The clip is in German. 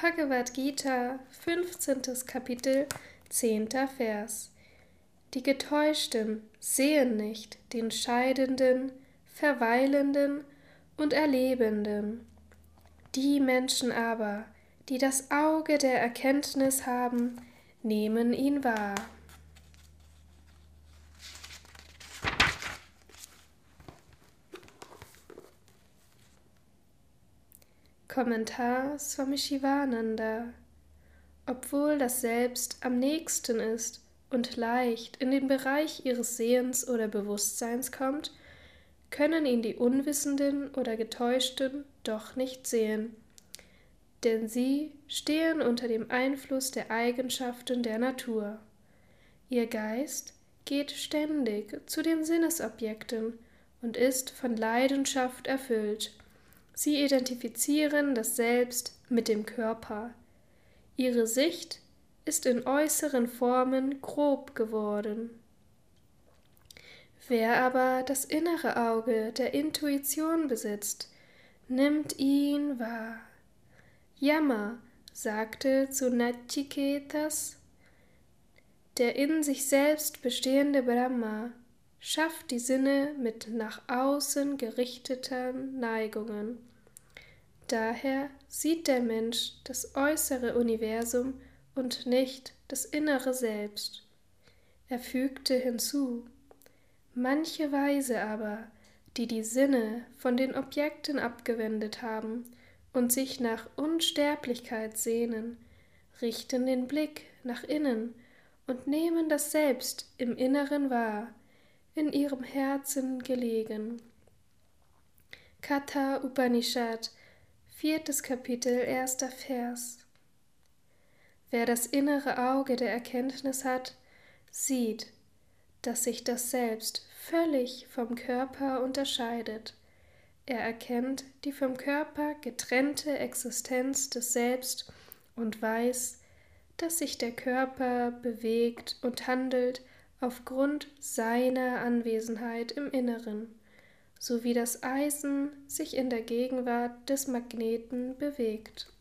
Bhagavad Gita, 15. Kapitel, 10. Vers. Die Getäuschten sehen nicht den Scheidenden, Verweilenden und Erlebenden. Die Menschen aber, die das Auge der Erkenntnis haben, nehmen ihn wahr. Kommentar Swami Shivananda Obwohl das Selbst am nächsten ist und leicht in den Bereich ihres Sehens oder Bewusstseins kommt, können ihn die Unwissenden oder Getäuschten doch nicht sehen, denn sie stehen unter dem Einfluss der Eigenschaften der Natur. Ihr Geist geht ständig zu den Sinnesobjekten und ist von Leidenschaft erfüllt. Sie identifizieren das Selbst mit dem Körper. Ihre Sicht ist in äußeren Formen grob geworden. Wer aber das innere Auge der Intuition besitzt, nimmt ihn wahr. Yama sagte zu Nachiketas, der in sich selbst bestehende Brahma schafft die Sinne mit nach außen gerichteten Neigungen. Daher sieht der Mensch das äußere Universum und nicht das innere Selbst. Er fügte hinzu, Manche Weise aber, die die Sinne von den Objekten abgewendet haben und sich nach Unsterblichkeit sehnen, richten den Blick nach innen und nehmen das Selbst im Inneren wahr, in ihrem Herzen gelegen. Katha Upanishad, viertes Kapitel, erster Vers. Wer das innere Auge der Erkenntnis hat, sieht, dass sich das Selbst völlig vom Körper unterscheidet. Er erkennt die vom Körper getrennte Existenz des Selbst und weiß, dass sich der Körper bewegt und handelt aufgrund seiner Anwesenheit im Inneren, so wie das Eisen sich in der Gegenwart des Magneten bewegt.